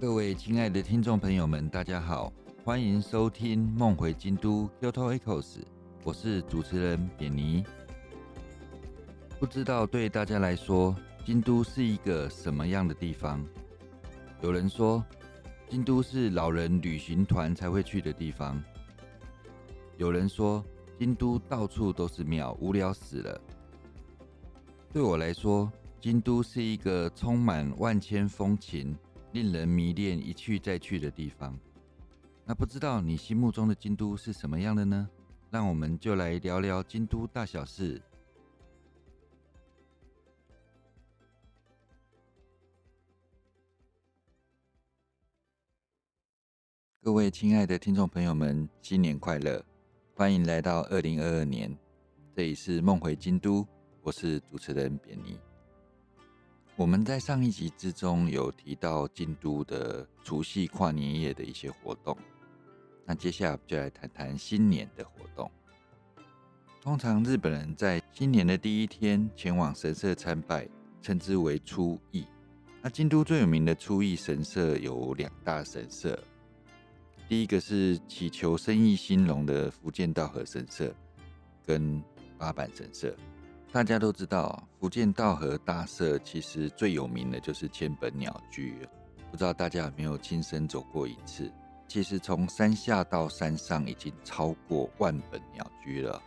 各位亲爱的听众朋友们，大家好，欢迎收听《梦回京都 Kyoto Echoes》，我是主持人扁尼。不知道对大家来说，京都是一个什么样的地方？有人说，京都是老人旅行团才会去的地方；有人说，京都到处都是庙，无聊死了。对我来说，京都是一个充满万千风情。令人迷恋、一去再去的地方。那不知道你心目中的京都是什么样的呢？让我们就来聊聊京都大小事。各位亲爱的听众朋友们，新年快乐！欢迎来到二零二二年，这里是梦回京都，我是主持人扁尼。我们在上一集之中有提到京都的除夕跨年夜的一些活动，那接下来就来谈谈新年的活动。通常日本人在新年的第一天前往神社参拜，称之为初詣。那京都最有名的初詣神社有两大神社，第一个是祈求生意兴隆的福建道和神社，跟八坂神社。大家都知道，福建道和大社其实最有名的就是千本鸟居。不知道大家有没有亲身走过一次？其实从山下到山上已经超过万本鸟居了。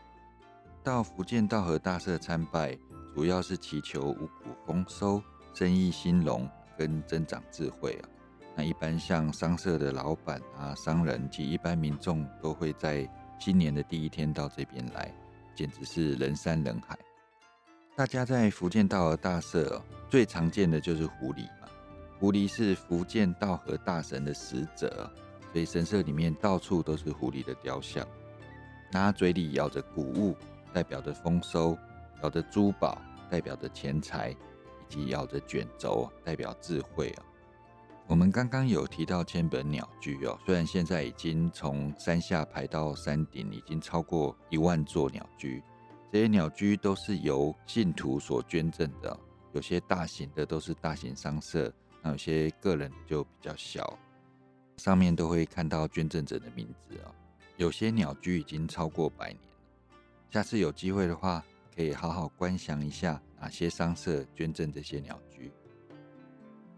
到福建道和大社参拜，主要是祈求五谷丰收、生意兴隆跟增长智慧啊。那一般像商社的老板啊、商人及一般民众都会在新年的第一天到这边来，简直是人山人海。大家在福建道和大社最常见的就是狐狸嘛，狐狸是福建道和大神的使者，所以神社里面到处都是狐狸的雕像。它嘴里咬着谷物，代表着丰收；咬着珠宝，代表着钱财；以及咬着卷轴，代表智慧啊。我们刚刚有提到千本鸟居哦，虽然现在已经从山下排到山顶，已经超过一万座鸟居。这些鸟居都是由信徒所捐赠的，有些大型的都是大型商社，那有些个人就比较小，上面都会看到捐赠者的名字哦。有些鸟居已经超过百年了，下次有机会的话，可以好好观想一下哪些商社捐赠这些鸟居。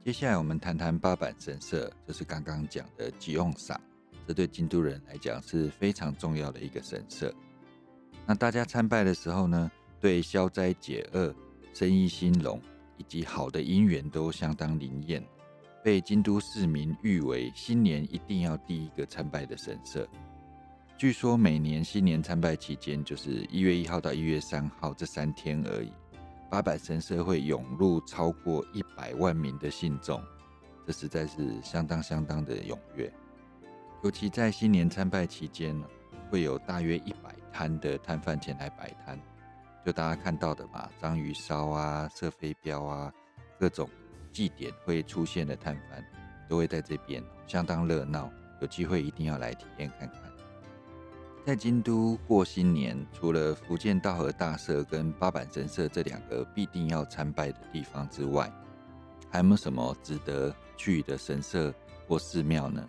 接下来我们谈谈八坂神社，就是刚刚讲的吉翁赏，这对京都人来讲是非常重要的一个神社。那大家参拜的时候呢，对消灾解厄、生意兴隆以及好的姻缘都相当灵验，被京都市民誉为新年一定要第一个参拜的神社。据说每年新年参拜期间，就是一月一号到一月三号这三天而已，八百神社会涌入超过一百万名的信众，这实在是相当相当的踊跃。尤其在新年参拜期间呢，会有大约一百。摊的摊贩前来摆摊，就大家看到的嘛，章鱼烧啊、射飞镖啊，各种祭典会出现的摊贩，都会在这边，相当热闹。有机会一定要来体验看看。在京都过新年，除了福建道和大社跟八坂神社这两个必定要参拜的地方之外，还有没有什么值得去的神社或寺庙呢？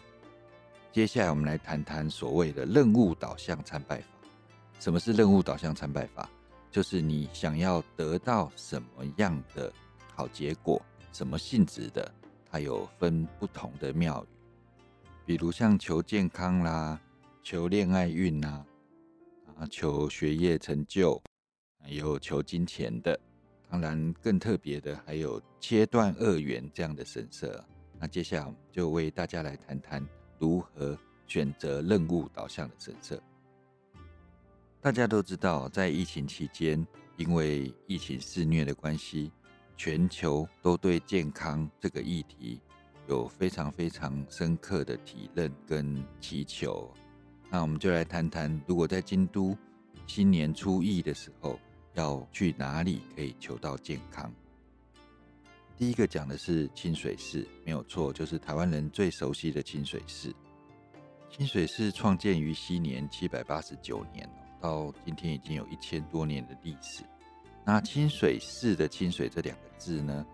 接下来我们来谈谈所谓的任务导向参拜法。什么是任务导向参拜法？就是你想要得到什么样的好结果，什么性质的，它有分不同的庙宇。比如像求健康啦，求恋爱运呐，啊，求学业成就，有求金钱的。当然，更特别的还有切断恶缘这样的神社。那接下来就为大家来谈谈如何选择任务导向的神社。大家都知道，在疫情期间，因为疫情肆虐的关系，全球都对健康这个议题有非常非常深刻的体认跟祈求。那我们就来谈谈，如果在京都新年初一的时候要去哪里可以求到健康？第一个讲的是清水寺，没有错，就是台湾人最熟悉的清水寺。清水寺创建于西年七百八十九年。到今天已经有一千多年的历史。那清水寺的“清水”这两个字呢，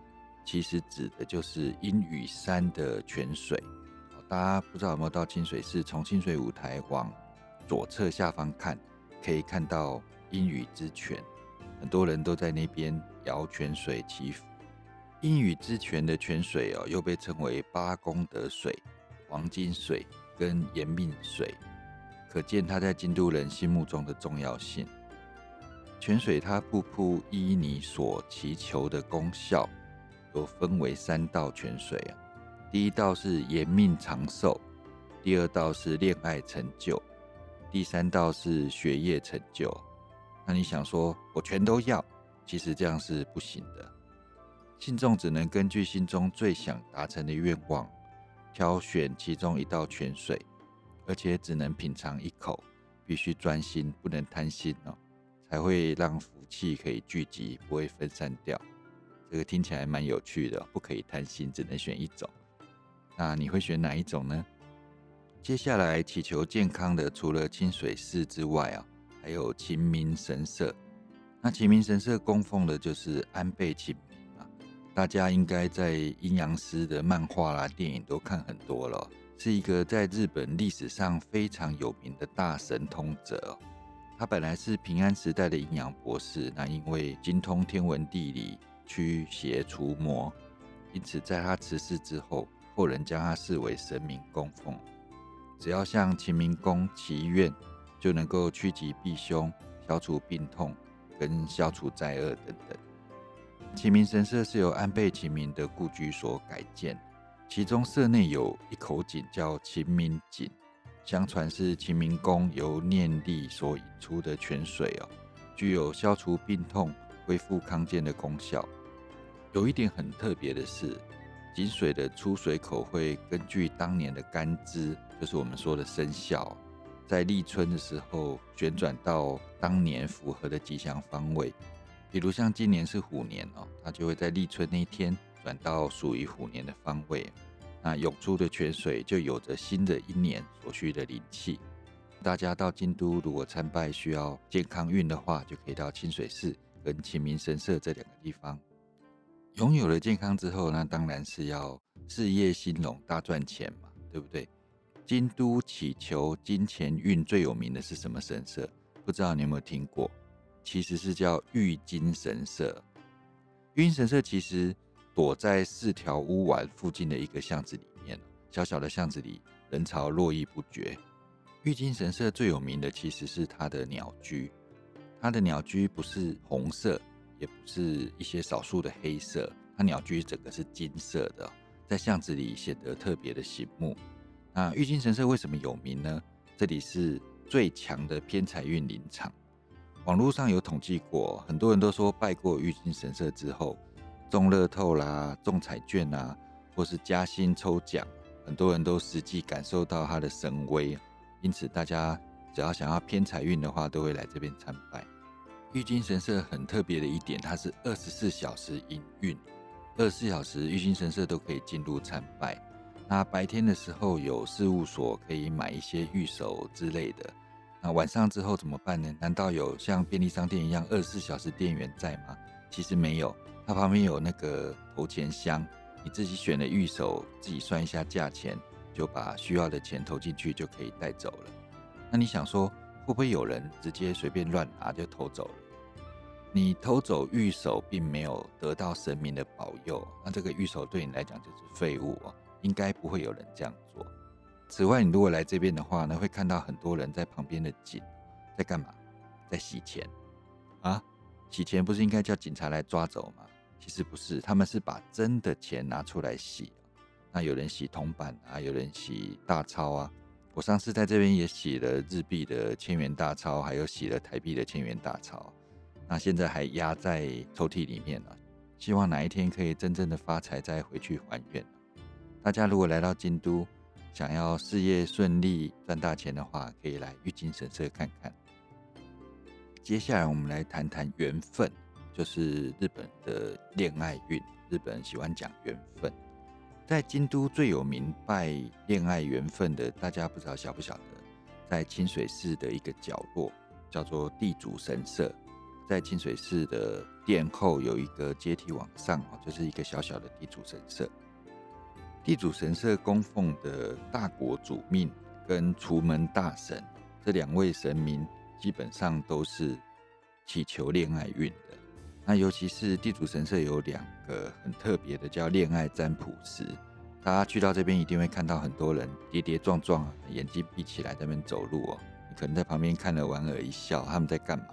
其实指的就是阴雨山的泉水。大家不知道有没有到清水寺，从清水舞台往左侧下方看，可以看到阴雨之泉，很多人都在那边摇泉水祈福。阴雨之泉的泉水哦，又被称为八功德水、黄金水跟延命水，可见它在京都人心目中的重要性。泉水它瀑布依你所祈求的功效，有分为三道泉水啊。第一道是延命长寿，第二道是恋爱成就，第三道是学业成就。那你想说，我全都要？其实这样是不行的。信众只能根据心中最想达成的愿望，挑选其中一道泉水，而且只能品尝一口，必须专心，不能贪心哦，才会让福气可以聚集，不会分散掉。这个听起来蛮有趣的，不可以贪心，只能选一种。那你会选哪一种呢？接下来祈求健康的，除了清水寺之外啊，还有秦明神社。那秦明神社供奉的就是安倍晴明啊，大家应该在阴阳师的漫画啦、电影都看很多了，是一个在日本历史上非常有名的大神通者。他本来是平安时代的阴阳博士，那因为精通天文地理、驱邪除魔，因此在他辞世之后。后人将他视为神明供奉，只要向秦明公祈愿，就能够趋吉避凶、消除病痛跟消除灾厄等等。秦明神社是由安倍晴明的故居所改建，其中社内有一口井叫秦明井，相传是秦明公由念力所引出的泉水哦，具有消除病痛、恢复康健的功效。有一点很特别的是。井水的出水口会根据当年的干支，就是我们说的生肖，在立春的时候旋转到当年符合的吉祥方位。比如像今年是虎年哦，它就会在立春那一天转到属于虎年的方位。那涌出的泉水就有着新的一年所需的灵气。大家到京都如果参拜需要健康运的话，就可以到清水寺跟清明神社这两个地方。拥有了健康之后，那当然是要事业兴隆、大赚钱嘛，对不对？京都祈求金钱运最有名的是什么神社？不知道你有没有听过？其实是叫玉金神社。玉金神社其实躲在四条屋丸附近的一个巷子里面，小小的巷子里人潮络绎不绝。玉金神社最有名的其实是它的鸟居，它的鸟居不是红色。也不是一些少数的黑色，它鸟居整个是金色的，在巷子里显得特别的醒目。那玉金神社为什么有名呢？这里是最强的偏财运林场。网络上有统计过，很多人都说拜过玉金神社之后，中乐透啦、中彩券啊，或是加薪抽奖，很多人都实际感受到它的神威。因此，大家只要想要偏财运的话，都会来这边参拜。玉金神社很特别的一点，它是二十四小时营运，二十四小时玉金神社都可以进入参拜。那白天的时候有事务所可以买一些玉手之类的。那晚上之后怎么办呢？难道有像便利商店一样二十四小时店员在吗？其实没有，它旁边有那个投钱箱，你自己选的玉手，自己算一下价钱，就把需要的钱投进去就可以带走了。那你想说？会不会有人直接随便乱拿就偷走了？你偷走玉手，并没有得到神明的保佑，那这个玉手对你来讲就是废物哦。应该不会有人这样做。此外，你如果来这边的话呢，会看到很多人在旁边的井在干嘛？在洗钱啊？洗钱不是应该叫警察来抓走吗？其实不是，他们是把真的钱拿出来洗。那有人洗铜板啊，有人洗大钞啊。我上次在这边也洗了日币的千元大钞，还有洗了台币的千元大钞，那现在还压在抽屉里面了。希望哪一天可以真正的发财，再回去还愿。大家如果来到京都，想要事业顺利、赚大钱的话，可以来玉金神社看看。接下来我们来谈谈缘分，就是日本的恋爱运。日本人喜欢讲缘分。在京都最有名拜恋爱缘分的，大家不知道晓不晓得？在清水寺的一个角落，叫做地主神社。在清水寺的殿后有一个阶梯往上哦，就是一个小小的地主神社。地主神社供奉的大国主命跟除门大神这两位神明，基本上都是祈求恋爱运的。那尤其是地主神社有两个很特别的，叫恋爱占卜石。大家去到这边一定会看到很多人跌跌撞撞，眼睛闭起来在那边走路哦。你可能在旁边看了莞尔一笑，他们在干嘛？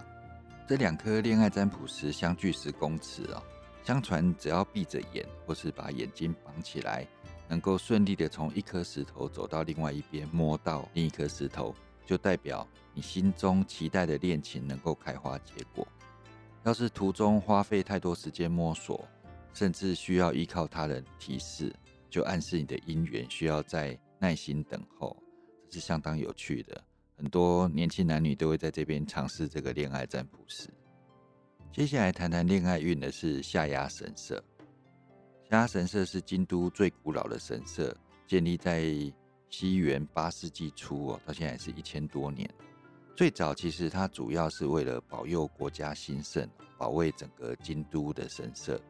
这两颗恋爱占卜石相距十公尺哦。相传只要闭着眼或是把眼睛绑起来，能够顺利的从一颗石头走到另外一边，摸到另一颗石头，就代表你心中期待的恋情能够开花结果。要是途中花费太多时间摸索，甚至需要依靠他人提示，就暗示你的姻缘需要再耐心等候，这是相当有趣的。很多年轻男女都会在这边尝试这个恋爱占卜师。接下来谈谈恋爱运的是下压神社。下压神社是京都最古老的神社，建立在西元八世纪初哦，到现在是一千多年。最早其实它主要是为了保佑国家兴盛，保卫整个京都的神社。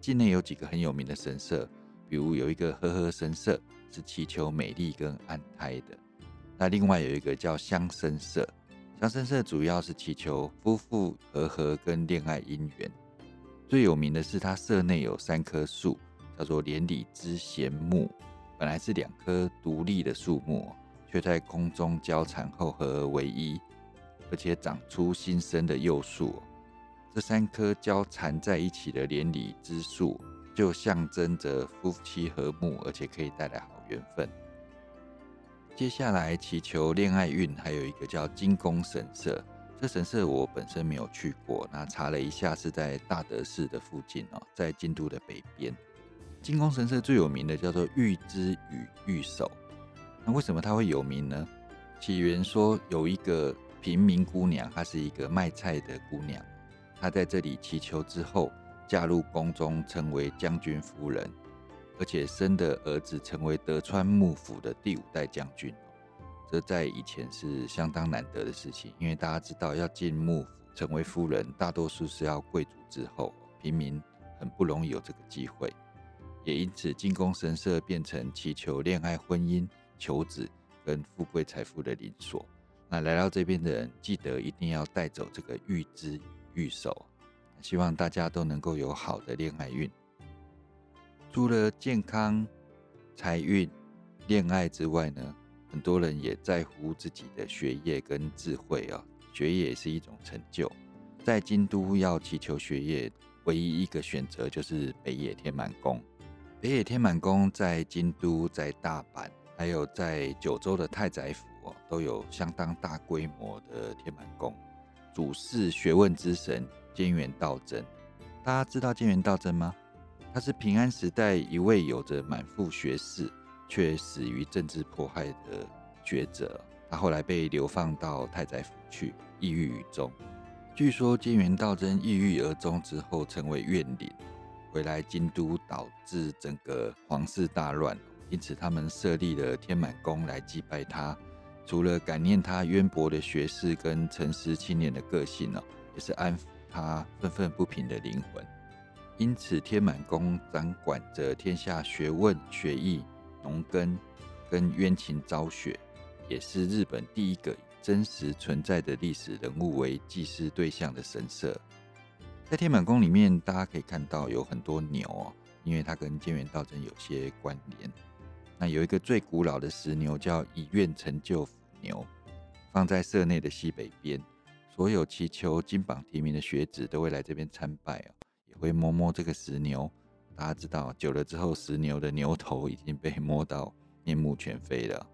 境内有几个很有名的神社，比如有一个和合神社，是祈求美丽跟安胎的。那另外有一个叫香生社，香生社主要是祈求夫妇和合跟恋爱姻缘。最有名的是它社内有三棵树，叫做连理枝贤木，本来是两棵独立的树木，却在空中交缠后合而为一。而且长出新生的幼树，这三棵交缠在一起的连理枝树，就象征着夫妻和睦，而且可以带来好缘分。接下来祈求恋爱运，还有一个叫金宫神社。这神社我本身没有去过，那查了一下，是在大德寺的附近哦，在京都的北边。金宫神社最有名的叫做玉之与玉手。那为什么它会有名呢？起源说有一个。平民姑娘，她是一个卖菜的姑娘。她在这里祈求之后，嫁入宫中，成为将军夫人，而且生的儿子成为德川幕府的第五代将军。这在以前是相当难得的事情，因为大家知道，要进幕府成为夫人，大多数是要贵族之后，平民很不容易有这个机会。也因此，进宫神社变成祈求恋爱、婚姻、求子跟富贵财富的灵所。那来到这边的人，记得一定要带走这个玉枝玉手，希望大家都能够有好的恋爱运。除了健康、财运、恋爱之外呢，很多人也在乎自己的学业跟智慧啊。学业也是一种成就。在京都要祈求学业，唯一一个选择就是北野天满宫。北野天满宫在京都、在大阪，还有在九州的太宰府。都有相当大规模的天满宫，主事学问之神兼元道真。大家知道兼元道真吗？他是平安时代一位有着满腹学识却死于政治迫害的学者。他后来被流放到太宰府去，抑郁于终。据说兼元道真抑郁而终之后，成为怨灵，回来京都，导致整个皇室大乱。因此，他们设立了天满宫来祭拜他。除了感念他渊博的学识跟诚实清廉的个性呢，也是安抚他愤愤不平的灵魂。因此，天满宫掌管着天下学问、学艺、农耕跟冤情昭雪，也是日本第一个真实存在的历史人物为祭祀对象的神社。在天满宫里面，大家可以看到有很多牛哦，因为它跟建元道真有些关联。那有一个最古老的石牛叫以愿成就。牛放在社内的西北边，所有祈求金榜题名的学子都会来这边参拜哦，也会摸摸这个石牛。大家知道，久了之后，石牛的牛头已经被摸到面目全非了。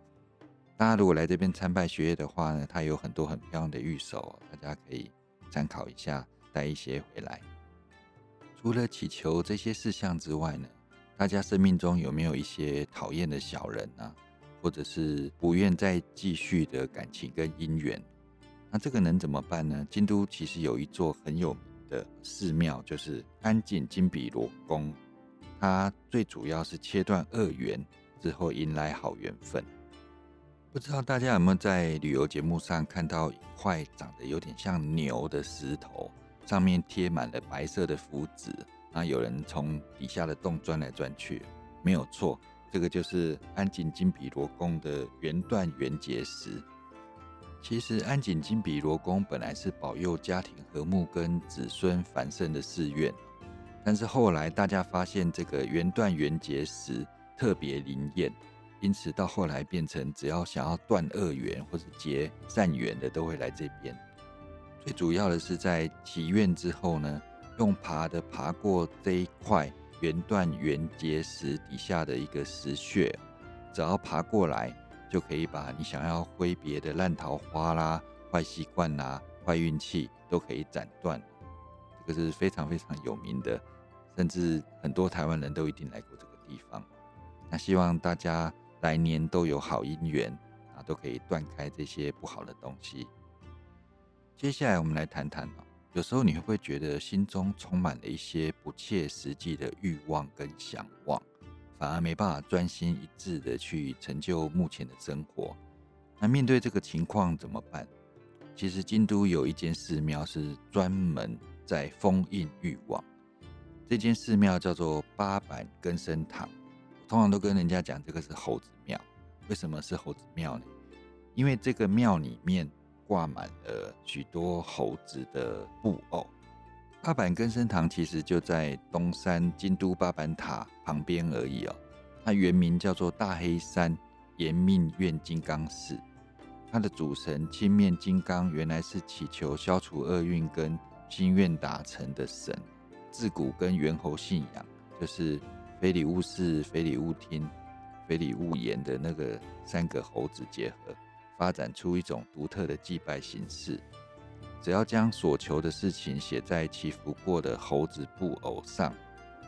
大家如果来这边参拜学业的话呢，它有很多很漂亮的玉手，大家可以参考一下，带一些回来。除了祈求这些事项之外呢，大家生命中有没有一些讨厌的小人呢？或者是不愿再继续的感情跟姻缘，那这个能怎么办呢？京都其实有一座很有名的寺庙，就是安井金比罗宫，它最主要是切断恶缘之后迎来好缘分。不知道大家有没有在旅游节目上看到一块长得有点像牛的石头，上面贴满了白色的符纸，那有人从底下的洞钻来钻去，没有错，这个就是安井金比罗宫的圆断圆结石。其实安井金比罗宫本来是保佑家庭和睦跟子孙繁盛的寺院，但是后来大家发现这个圆断圆结石特别灵验，因此到后来变成只要想要断恶缘或是结善缘的都会来这边。最主要的是在祈愿之后呢，用爬的爬过这一块圆断圆结石底下的一个石穴，只要爬过来。就可以把你想要挥别的烂桃花啦、坏习惯啦、坏运气都可以斩断。这个是非常非常有名的，甚至很多台湾人都一定来过这个地方。那希望大家来年都有好姻缘啊，都可以断开这些不好的东西。接下来我们来谈谈，有时候你会不会觉得心中充满了一些不切实际的欲望跟想望？反而没办法专心一致的去成就目前的生活。那面对这个情况怎么办？其实京都有一间寺庙是专门在封印欲望。这间寺庙叫做八坂根生堂。通常都跟人家讲这个是猴子庙。为什么是猴子庙呢？因为这个庙里面挂满了许多猴子的布偶。八坂根生堂其实就在东山京都八坂塔旁边而已哦。它原名叫做大黑山延命院金刚寺。它的主神青面金刚原来是祈求消除厄运跟心愿达成的神。自古跟猿猴信仰就是非礼勿视、非礼勿听、非礼勿言的那个三个猴子结合，发展出一种独特的祭拜形式。只要将所求的事情写在祈福过的猴子布偶上，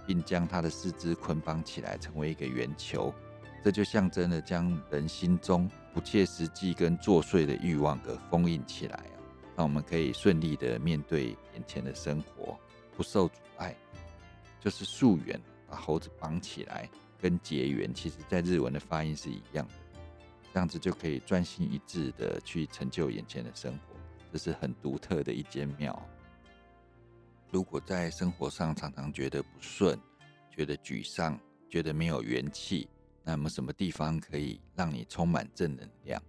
并将它的四肢捆绑起来，成为一个圆球，这就象征了将人心中不切实际跟作祟的欲望给封印起来啊，让我们可以顺利的面对眼前的生活，不受阻碍。就是溯源，把猴子绑起来，跟结缘，其实在日文的发音是一样的，这样子就可以专心一致的去成就眼前的生活。这是很独特的一间庙。如果在生活上常常觉得不顺、觉得沮丧、觉得没有元气，那么什么地方可以让你充满正能量？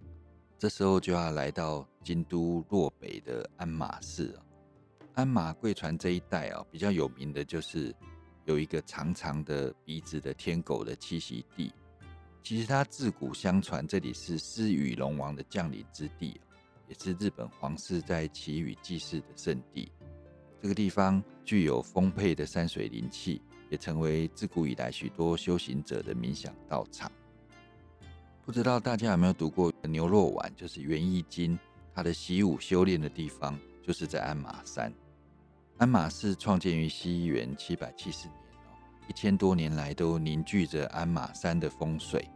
这时候就要来到京都洛北的鞍马寺鞍马贵船这一带啊，比较有名的就是有一个长长的鼻子的天狗的栖息地。其实它自古相传，这里是狮羽龙王的降临之地。也是日本皇室在祈雨祭祀的圣地。这个地方具有丰沛的山水灵气，也成为自古以来许多修行者的冥想道场。不知道大家有没有读过牛肉丸？就是《元义经》，它的习武修炼的地方就是在鞍马山。鞍马寺创建于西元七百七十年，一千多年来都凝聚着鞍马山的风水。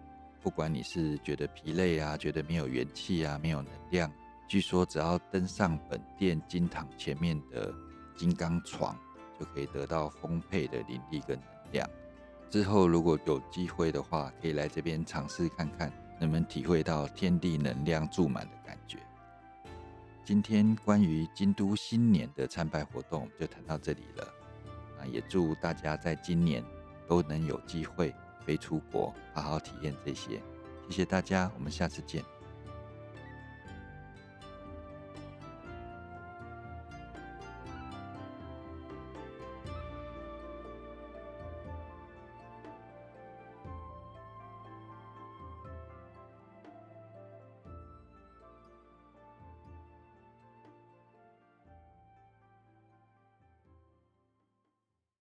不管你是觉得疲累啊，觉得没有元气啊，没有能量。据说，只要登上本殿金堂前面的金刚床，就可以得到丰沛的灵力跟能量。之后，如果有机会的话，可以来这边尝试看看，能不能体会到天地能量注满的感觉。今天关于京都新年的参拜活动就谈到这里了。那也祝大家在今年都能有机会飞出国，好好体验这些。谢谢大家，我们下次见。